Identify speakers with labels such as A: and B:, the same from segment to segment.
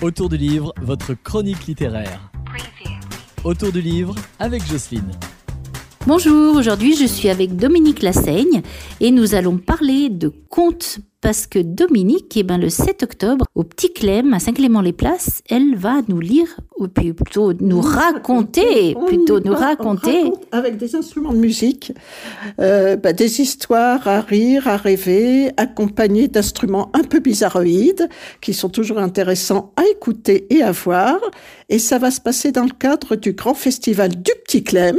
A: Autour du livre, votre chronique littéraire. Autour du livre avec Jocelyne.
B: Bonjour, aujourd'hui je suis avec Dominique Lassaigne et nous allons parler de contes parce que Dominique, eh ben, le 7 octobre, au Petit Clem, à Saint-Clément-les-Places, elle va nous lire, ou plutôt nous raconter, plutôt nous raconter.
C: avec des instruments de musique, euh, bah, des histoires à rire, à rêver, accompagnées d'instruments un peu bizarroïdes, qui sont toujours intéressants à écouter et à voir. Et ça va se passer dans le cadre du grand festival du Petit Clem,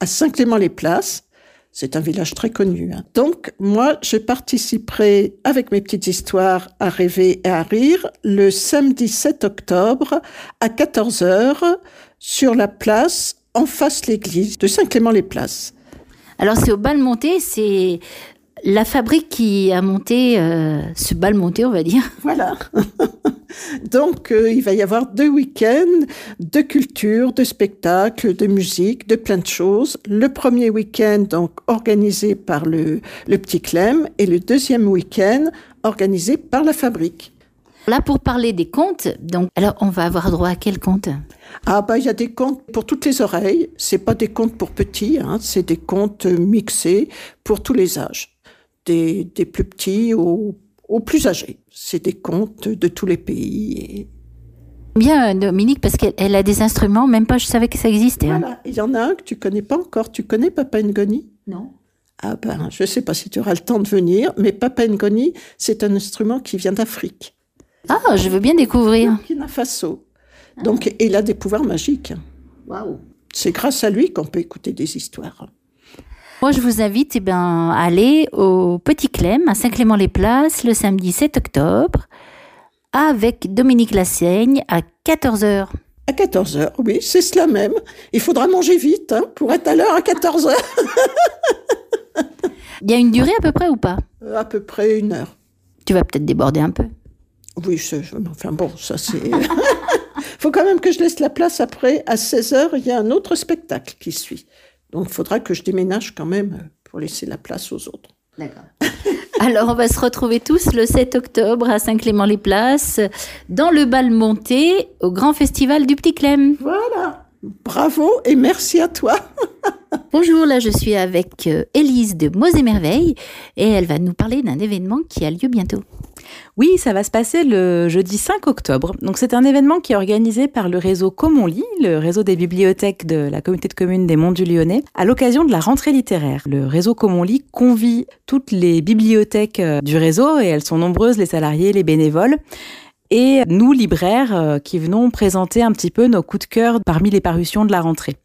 C: à Saint-Clément-les-Places. C'est un village très connu. Hein. Donc, moi, je participerai avec mes petites histoires à rêver et à rire le samedi 7 octobre à 14h sur la place en face l'église de Saint-Clément-les-Places.
B: Alors, c'est au bal monté, c'est la fabrique qui a monté euh, ce bal monté, on va dire.
C: Voilà. Donc, euh, il va y avoir deux week-ends de culture, de spectacle, de musique, de plein de choses. Le premier week-end, donc, organisé par le, le Petit Clem, et le deuxième week-end, organisé par la Fabrique.
B: Là, pour parler des contes, donc, alors, on va avoir droit à quel conte?
C: Ah, bah, il y a des contes pour toutes les oreilles. C'est pas des contes pour petits, hein, c'est des contes mixés pour tous les âges. Des, des plus petits aux aux plus âgés. C'est des contes de tous les pays.
B: Bien, Dominique, parce qu'elle a des instruments, même pas je savais que ça existait.
C: Hein. Voilà, il y en a un que tu connais pas encore. Tu connais Papa Ngoni?
B: Non.
C: Ah ben, je sais pas si tu auras le temps de venir, mais Papa Ngoni, c'est un instrument qui vient d'Afrique.
B: Ah, je veux bien découvrir.
C: Burkina Faso. Donc, il a des pouvoirs magiques.
B: Waouh.
C: C'est grâce à lui qu'on peut écouter des histoires.
B: Moi, je vous invite eh ben, à aller au Petit Clem, à Saint-Clément-les-Places, le samedi 7 octobre, avec Dominique Lassaigne à 14h.
C: À 14h, oui, c'est cela même. Il faudra manger vite hein, pour être à l'heure à 14h.
B: Il y a une durée à peu près ou pas?
C: Euh, À peu près une heure.
B: Tu vas peut-être déborder un peu.
C: Oui, je, enfin bon, ça c'est... faut quand même que je laisse la place après. À 16h, il y a un autre spectacle qui suit. Donc il faudra que je déménage quand même pour laisser la place aux autres.
B: D'accord. Alors on va se retrouver tous le 7 octobre à Saint-Clément-les-Places dans le bal monté au grand festival du Petit Clem.
C: Voilà. Bravo et merci à toi.
B: Bonjour, là je suis avec euh, Élise de Mots et Merveilles et elle va nous parler d'un événement qui a lieu bientôt.
D: Oui, ça va se passer le jeudi 5 octobre. Donc c'est un événement qui est organisé par le réseau Commonly, le réseau des bibliothèques de la communauté de communes des Monts du Lyonnais, à l'occasion de la rentrée littéraire. Le réseau Commonly convie toutes les bibliothèques euh, du réseau, et elles sont nombreuses, les salariés, les bénévoles, et nous, libraires, euh, qui venons présenter un petit peu nos coups de cœur parmi les parutions de la rentrée.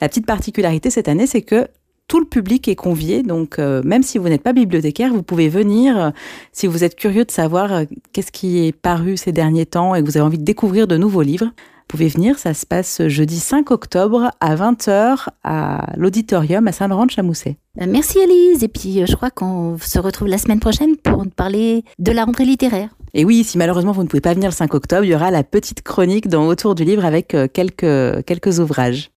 D: La petite particularité cette année, c'est que tout le public est convié. Donc, euh, même si vous n'êtes pas bibliothécaire, vous pouvez venir. Euh, si vous êtes curieux de savoir euh, qu'est-ce qui est paru ces derniers temps et que vous avez envie de découvrir de nouveaux livres, vous pouvez venir. Ça se passe jeudi 5 octobre à 20h à l'auditorium à Saint-Laurent-de-Chamousset.
B: Merci Elise. Et puis, je crois qu'on se retrouve la semaine prochaine pour parler de la rentrée littéraire.
D: Et oui, si malheureusement vous ne pouvez pas venir le 5 octobre, il y aura la petite chronique dans Autour du livre avec quelques, quelques ouvrages.